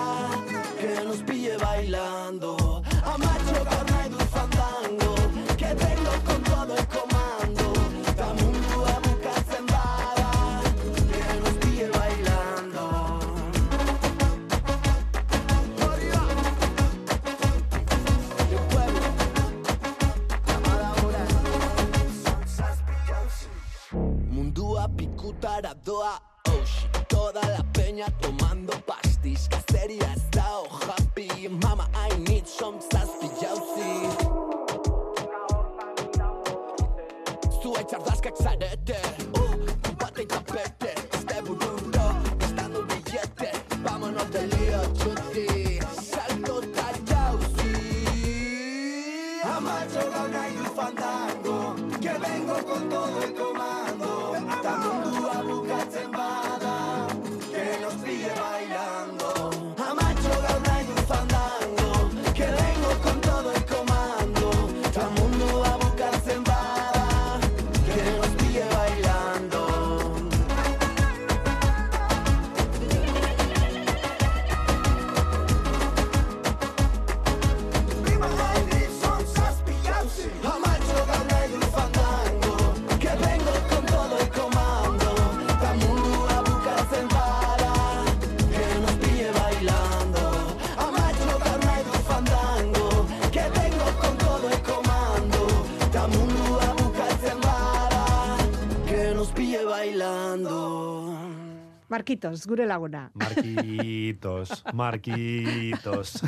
Marquitos, gure laguna. Marquitos, Marquitos.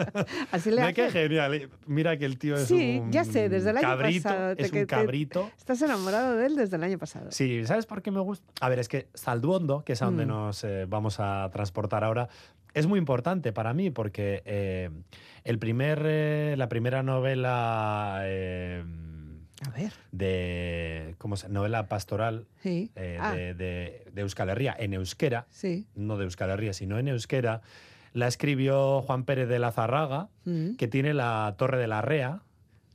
Así le hace. genial. eh. Mira que el tío es Sí, un ya sé, desde el año cabrito, pasado. Es un te- cabrito. Estás enamorado de él desde el año pasado. Sí, ¿sabes por qué me gusta? A ver, es que Salduondo, que es a donde Mm. nos eh, vamos a transportar ahora, es muy importante para mí porque eh, el primer, eh, la primera novela A ver. de, ¿cómo se Novela pastoral Sí. eh, Ah, de, de, de Euskal Herria, en euskera, sí. no de Euskal Herria, sino en euskera, la escribió Juan Pérez de la Zarraga, Mm. que tiene la Torre de la Rea,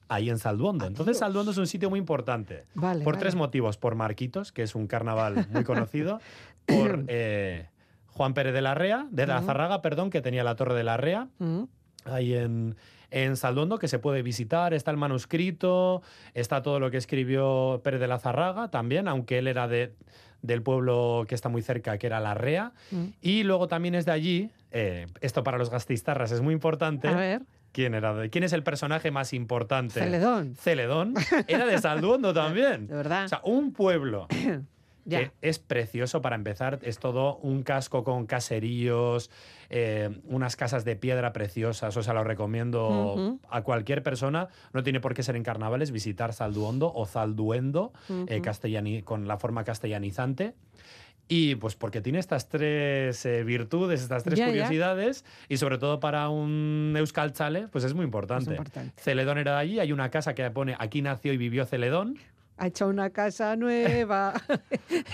ahí en Salduondo. Ah, Entonces. Salduondo es un sitio muy importante. Vale. Por vale. tres motivos. Por Marquitos, que es un carnaval muy conocido. por eh, Juan Pérez de la Rea, de la Ujú. Zarraga, perdón, que tenía la Torre de la Rea, Mm. ahí en, en Saldondo, que se puede visitar. Está el manuscrito, está todo lo que escribió Pérez de la Zarraga también, aunque él era de, del pueblo que está muy cerca, que era La Rea. Mm. Y luego también es de allí, eh, esto para los gastistarras es muy importante. A ver. ¿Quién, era ¿Quién es el personaje más importante? Celedón. Celedón. Era de Salduondo también. De verdad. O sea, un pueblo. que es precioso para empezar. Es todo un casco con caseríos, eh, unas casas de piedra preciosas. O sea, lo recomiendo a cualquier persona. No tiene por qué ser en carnavales visitar Salduondo o Zalduendo eh, castellani- con la forma castellanizante. Y pues porque tiene estas tres eh, virtudes, estas tres curiosidades, y sobre todo para un euskaltzale, pues es muy importante. Es importante. Celedón era de allí, hay una casa que pone aquí nació y vivió Celedón. Ha hecho una casa nueva.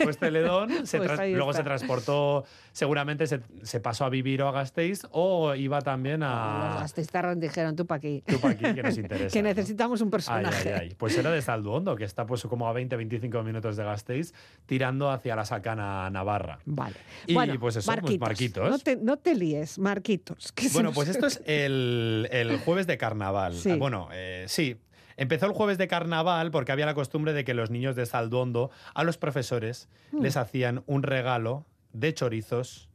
Pues se Pues ahí luego se transportó, seguramente se, se pasó a vivir o a Gasteiz o iba también Los a... gastistarras dijeron tú para aquí. Tú pa' aquí, que nos interesa. que ¿no? necesitamos un personaje. ay, ay. Pues era de Salduondo, que está pues como a 20-25 minutos de Gasteiz, tirando hacia la Sacana Navarra. Vale. Y, bueno, pues eso, pues, Marquitos. Marquitos. No te, no te líes, Marquitos. Bueno, pues esto es el, el jueves de carnaval. Sí. Ah, Bueno, eh, sí. Empezó el jueves de carnaval porque había la costumbre de que los niños de Salduondo a los profesores Mm. les hacían un regalo de chorizos,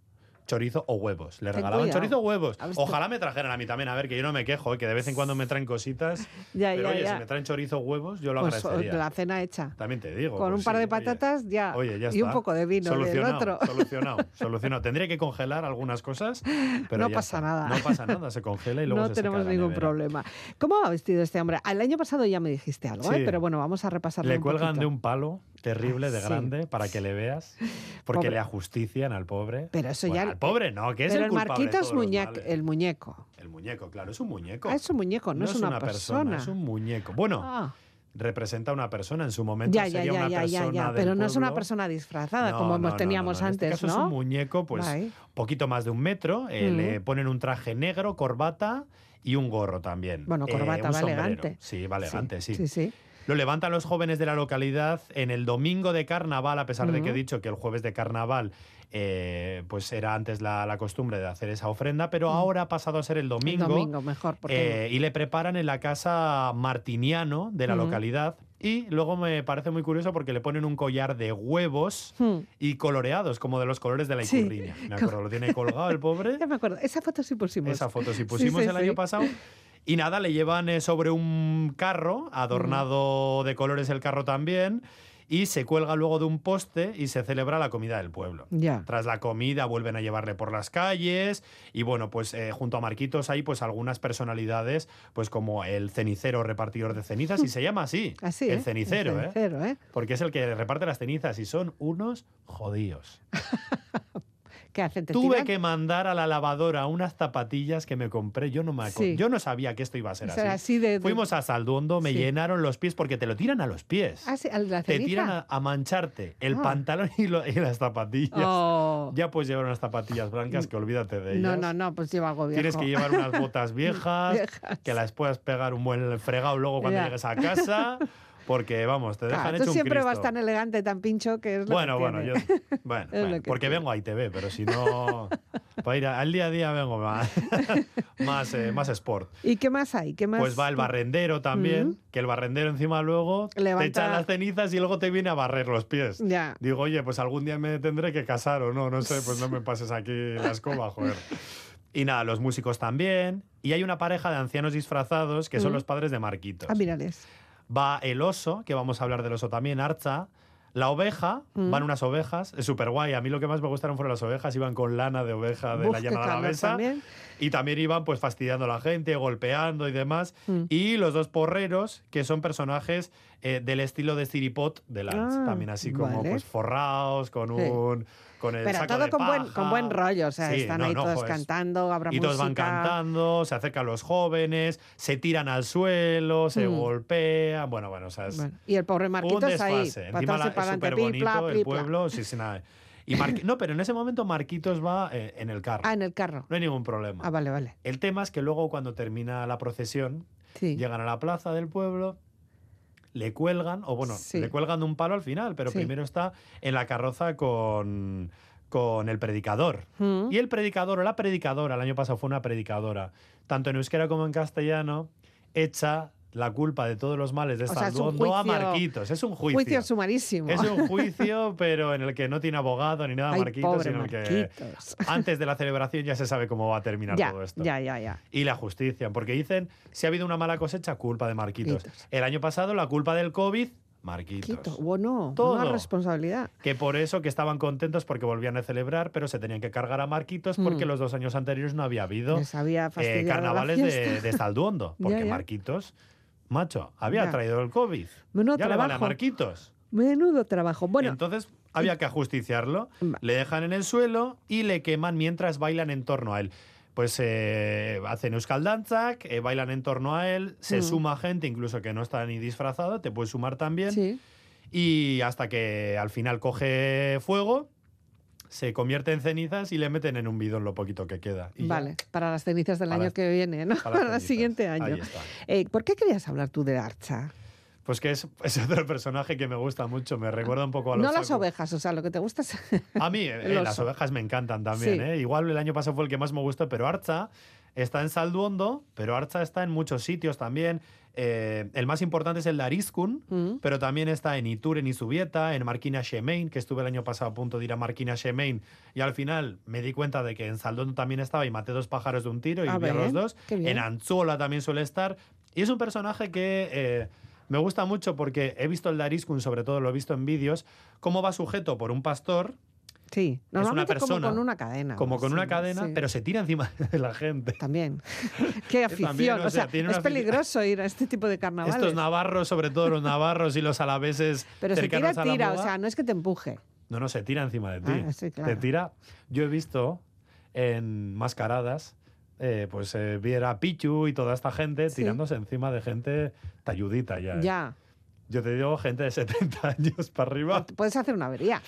chorizo o huevos. Ten regalaban cuidado. chorizo o huevos. Ojalá me trajeran a mí también. A ver, que yo no me quejo, eh, que de vez en cuando me traen cositas. Ya, pero ya, oye, ya. si me traen chorizo o huevos, yo lo Pues, agradecería. la cena hecha. También te digo. Con pues un par sí, de oye. patatas ya. Oye, ya y un poco de vino del solucionado, otro. Solucionado, solucionado. Tendría que congelar algunas cosas, pero No ya pasa está. nada. No pasa nada, se congela y luego no se tenemos ningún problema. ¿Cómo va vestido este hombre? El año pasado ya me dijiste algo, ¿eh? Pero bueno, vamos a repasarlo Le un cuelgan poquito. de un palo terrible, de Sí. grande, para que le veas, porque Pobre. le ajustician al pobre. Pero eso Bueno, ya- Al pobre no, que es Pero el el culpable de Marquitos todos los muñe- males. el muñeco. El muñeco, claro, es un muñeco. Ah, es un muñeco, no, es una, persona. Es un muñeco. Bueno, Ah, representa a una persona en su momento. ya, ya, sería ya, una persona Pero no es una persona disfrazada No, como no, teníamos no, antes, En este caso ¿no? es un muñeco, pues, Vale. poquito más de un metro. eh, Mm. Le ponen un traje negro, corbata y un gorro también. Bueno, Eh, corbata, un va sombrero. elegante. Sí, va elegante, sí. Sí, sí. Lo levantan los jóvenes de la localidad en el domingo de carnaval, a pesar de que he dicho que el jueves de carnaval eh, pues era antes la, costumbre de hacer esa ofrenda, pero ahora ha pasado a ser el domingo. El domingo, mejor. Eh, y le preparan en la casa Martiniano de la localidad. Y luego me parece muy curioso porque le ponen un collar de huevos hmm. y coloreados, como de los colores de la icurriña. Me acuerdo, lo tiene colgado el pobre. Ya me acuerdo, esa foto sí pusimos. Esa foto sí pusimos el año pasado. Y nada, le llevan eh, sobre un carro, adornado de colores el carro también y se cuelga luego de un poste y se celebra la comida del pueblo. Ya. Tras la comida vuelven a llevarle por las calles y bueno, pues eh, junto a Marquitos hay pues algunas personalidades, pues como el cenicero repartidor de cenizas y se llama así. Así, el ¿eh? cenicero, el cenicero ¿eh? Porque es el que reparte las cenizas y son unos jodidos. Tuve que mandar a la lavadora unas zapatillas que me compré. Yo no me Yo no sabía que esto iba a ser así. Fuimos a Salduondo, me llenaron los pies porque te lo tiran a los pies. Ah, te tiran a, mancharte el ah. pantalón y, las zapatillas. Oh. Ya puedes llevar unas zapatillas blancas que olvídate de ellas. No, no, no, pues lleva algo viejo. Tienes que llevar unas botas viejas, que las puedas pegar un buen fregado luego cuando llegues a casa. Porque, vamos, te dejan claro, hecho tú siempre vas tan elegante, tan pincho que es lo Bueno, que bueno, yo. Bueno, porque vengo a ITV, pero si no. para ir al día a día vengo más, más, eh, más sport. ¿Y qué más hay? ¿Qué más? Pues va el barrendero también, que el barrendero encima luego te echa las cenizas y luego te viene a barrer los pies. Ya. Digo, oye, pues algún día me tendré que casar o no, no sé, pues no me pases aquí la escoba, joder. Y nada, los músicos también. Y hay una pareja de ancianos disfrazados que son los padres de Marquitos. Ah, mírales va el oso, que vamos a hablar del oso también, Archa, la oveja, mm. van unas ovejas, es súper guay. A mí lo que más me gustaron fueron las ovejas, iban con lana de oveja de la llana de la mesa. Y también iban pues fastidiando a la gente, golpeando y demás. Mm. Y los dos porreros, que son personajes eh, del estilo de Ciripot de Lance. Ah, también así como pues forrados, con un pero todo con, Buen, con buen rollo, o sea, están ahí todos pues, cantando, habrá Y todos van cantando, se acercan los jóvenes, se tiran al suelo, se mm. golpean, bueno, bueno, o sea, es Y el pobre Marquitos ahí, Encima la, es súper bonito el pueblo, sí, sí, nada. Y no, pero en ese momento Marquitos va eh, en el carro. Ah, en el carro. No hay ningún problema. Ah, vale, vale. El tema es que luego cuando termina la procesión, llegan a la plaza del pueblo le cuelgan, o bueno, le cuelgan de un palo al final, pero primero está en la carroza con, con el predicador. Mm. Y el predicador o la predicadora, el año pasado fue una predicadora, tanto en euskera como en castellano, hecha la culpa de todos los males de esta no a Marquitos. Es un juicio. Juicio sumarísimo. Es un juicio, pero en el que no tiene abogado ni nada Marquitos, sino que antes de la celebración ya se sabe cómo va a terminar todo esto. Ya, ya, ya. Y la justicia, porque dicen, si ha habido una mala cosecha, culpa de Marquitos. El año pasado, la culpa del COVID, Marquitos. Bueno, Todo. una responsabilidad. Que por eso que estaban contentos porque volvían a celebrar, pero se tenían que cargar a Marquitos porque mm. los dos años anteriores no había habido eh, carnavales de, de Salduondo. Porque Marquitos Macho, había traído el COVID. Menudo ya trabajo. le vale a Marquitos. Menudo trabajo. Bueno. Entonces había que ajusticiarlo. Le dejan en el suelo y le queman mientras bailan en torno a él. Pues eh, hacen Euskal Danzak, eh, bailan en torno a él, se mm. suma gente, incluso que no está ni disfrazado, te puedes sumar también. Sí. Y hasta que al final coge fuego se convierte en cenizas y le meten en un bidón lo poquito que queda. vale, para las cenizas del año que viene, ¿no? Para, el siguiente año. Eh, ¿Por qué querías hablar tú de Archa? Pues que es, otro personaje que me gusta mucho, me recuerda un poco a los... No las ovejas, o sea, lo que te gusta es... A mí eh, las ovejas me encantan también, ¿eh? Igual el año pasado fue el que más me gustó, pero Archa está en Salduondo, pero Archa está en muchos sitios también. Eh, el más importante es el de Arizkun, mm. pero también está en Itur, en Isubieta, en Marquina Shemain, que estuve el año pasado a punto de ir a Marquina Shemain y al final me di cuenta de que en Saldón también estaba y maté dos pájaros de un tiro y vi a los dos. En Anzuola también suele estar. Y es un personaje que... Eh, me gusta mucho porque he visto el de Arizkun, sobre todo lo he visto en vídeos, cómo va sujeto por un pastor Sí, normalmente es una persona, como con una cadena. Como con una cadena, pero se tira encima de la gente. También. Qué afición. o sea, es peligroso ir a este tipo de carnavales. Estos navarros, sobre todo los navarros y los alaveses. Pero se tira, tira, o sea, no es que te empuje. No, no, se tira encima de ti. Ah, te tira. Yo he visto en mascaradas. Eh, pues eh, viera Pichu y toda esta gente tirándose encima de gente talludita ya. ¿eh? Ya. Yo te digo gente de 70 años para arriba. Puedes hacer una avería.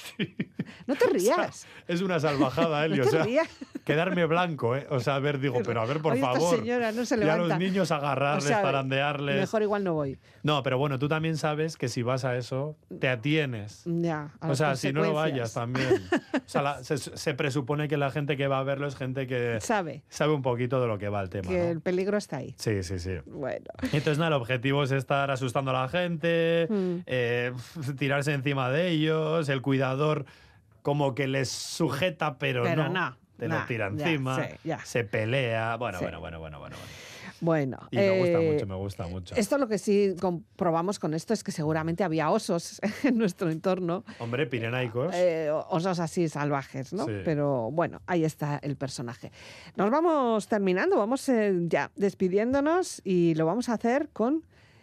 No te rías. es una salvajada, Eli. no te rías. quedarme blanco, ¿eh? O sea, a ver, digo, pero a ver, por favor. señora no se levanta. Y a los niños agarrarles, o zarandearles. Mejor igual no voy. No, pero bueno, tú también sabes que si vas a eso, te atienes. Ya. o sea, si no lo vayas también. o sea, se, presupone que la gente que va a verlo es gente que sabe, sabe un poquito de lo que va el tema. Que el peligro está ahí. Sí, sí, sí. Bueno. Entonces, nada, el objetivo es estar asustando a la gente, mm. eh, tirarse encima de ellos, el cuidador como que les sujeta, pero, pero no. Te lo tira encima, se pelea. Bueno, bueno, bueno, bueno, bueno. Bueno, y me gusta eh, mucho, me gusta mucho. Esto lo que sí comprobamos con esto es que seguramente había osos en nuestro entorno. Hombre, pirenaicos. Eh, osos así salvajes, ¿no? Pero bueno, ahí está el personaje. Nos vamos terminando, vamos eh, ya despidiéndonos y lo vamos a hacer con...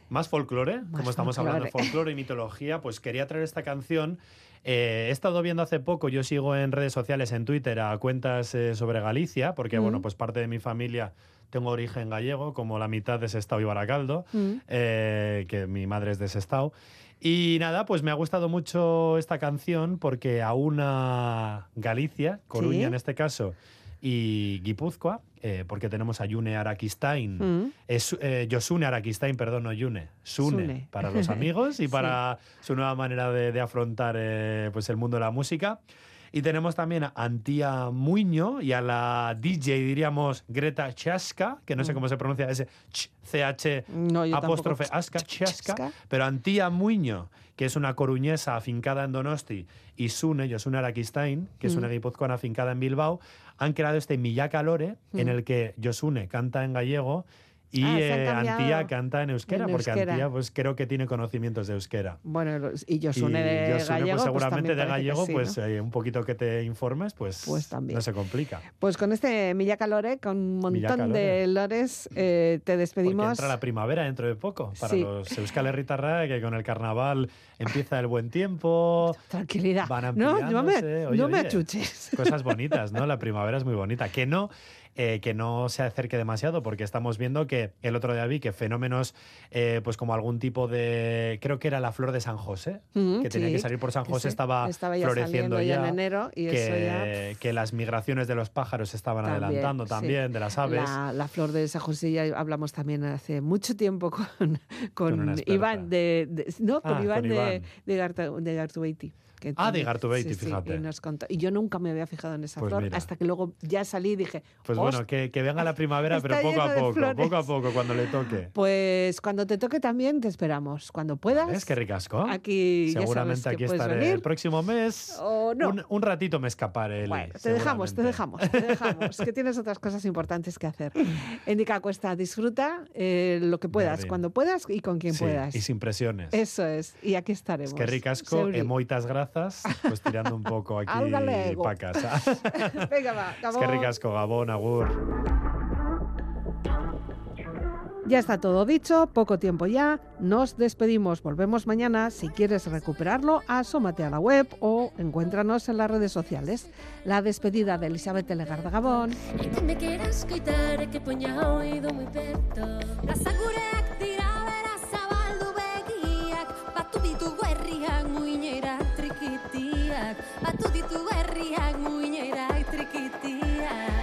Más folclore, como estamos hablando de folclore y mitología, pues quería traer esta canción he estado viendo hace poco, yo sigo en redes sociales, en Twitter, a cuentas sobre Galicia, porque, bueno, pues parte de mi familia tengo origen gallego, como la mitad de Sestao y Baracaldo, mm. eh, que mi madre es de Sestao. Y nada, pues me ha gustado mucho esta canción porque a una Galicia, Coruña en este caso, y Guipúzcoa, eh, porque tenemos a Yune Arakistain, mm. es, eh, Yosune Arakistain, perdón, no Yune, Sune, para los amigos y para su nueva manera de, afrontar pues el mundo de la música. Y tenemos también a Antía Muño y a la DJ, diríamos, Greta Chaska, que no sé mm. cómo se pronuncia ese CH apóstrofe Aska, Chaska, pero Antía Muño, que es una coruñesa afincada en Donosti, y Sune, Josune Arakistain, que es una mm. guipuzcoana afincada en Bilbao, han creado este Milla Lore, en mm. el que Josune canta en gallego y ah, eh, Antía canta en euskera, porque Antía pues creo que tiene conocimientos de euskera. Bueno, y Josune de pues, gallego. Pues, seguramente de gallego, pues eh, un poquito que te informes, pues, pues no se complica. Pues con este Milla Calore, con un montón de lores, eh, te despedimos. Porque entra la primavera dentro de poco, para los Euskal Herritarra, que con el carnaval empieza el buen tiempo. Tranquilidad. no, no me, no me achuches. Cosas bonitas, ¿no? La primavera es muy bonita. Que no eh, que no se acerque demasiado, porque estamos viendo que el otro día vi que fenómenos, eh, pues como algún tipo de, creo que era la flor de San José, que tenía que salir por San José, estaba, floreciendo ya, en enero y que, que, las migraciones de los pájaros se estaban adelantando también, de las aves. La, flor de San José ya hablamos también hace mucho tiempo con, con, Iván de, no, con ah, Iván, de, de, ah, de Gartubeiti, fíjate. y, yo nunca me había fijado en esa pues flor hasta que luego ya salí y dije. Pues bueno, que, venga la primavera, pero poco a poco, poco a poco, cuando le toque. Pues cuando te toque también te esperamos. Cuando puedas. Es que ricasco. Aquí Seguramente aquí estaré el próximo mes. O no. un, ratito me escaparé. Bueno, te dejamos, te dejamos, te dejamos. que tienes otras cosas importantes que hacer. Indica Cuesta, disfruta eh, lo que puedas, cuando puedas y con quien puedas. Y sin presiones. Eso es. Y aquí estaremos. Es que ricasco, emoitas gracias pues tirando un poco aquí para casa. Venga, va, Es que ricasco, Gabón, Agur. Ya está todo dicho, poco tiempo ya, nos despedimos, volvemos mañana, si quieres recuperarlo, asómate a la web o encuéntranos en las redes sociales. La despedida de Elizabeth Legarda Gabón. Batu ditu herriak muinerak trikitiak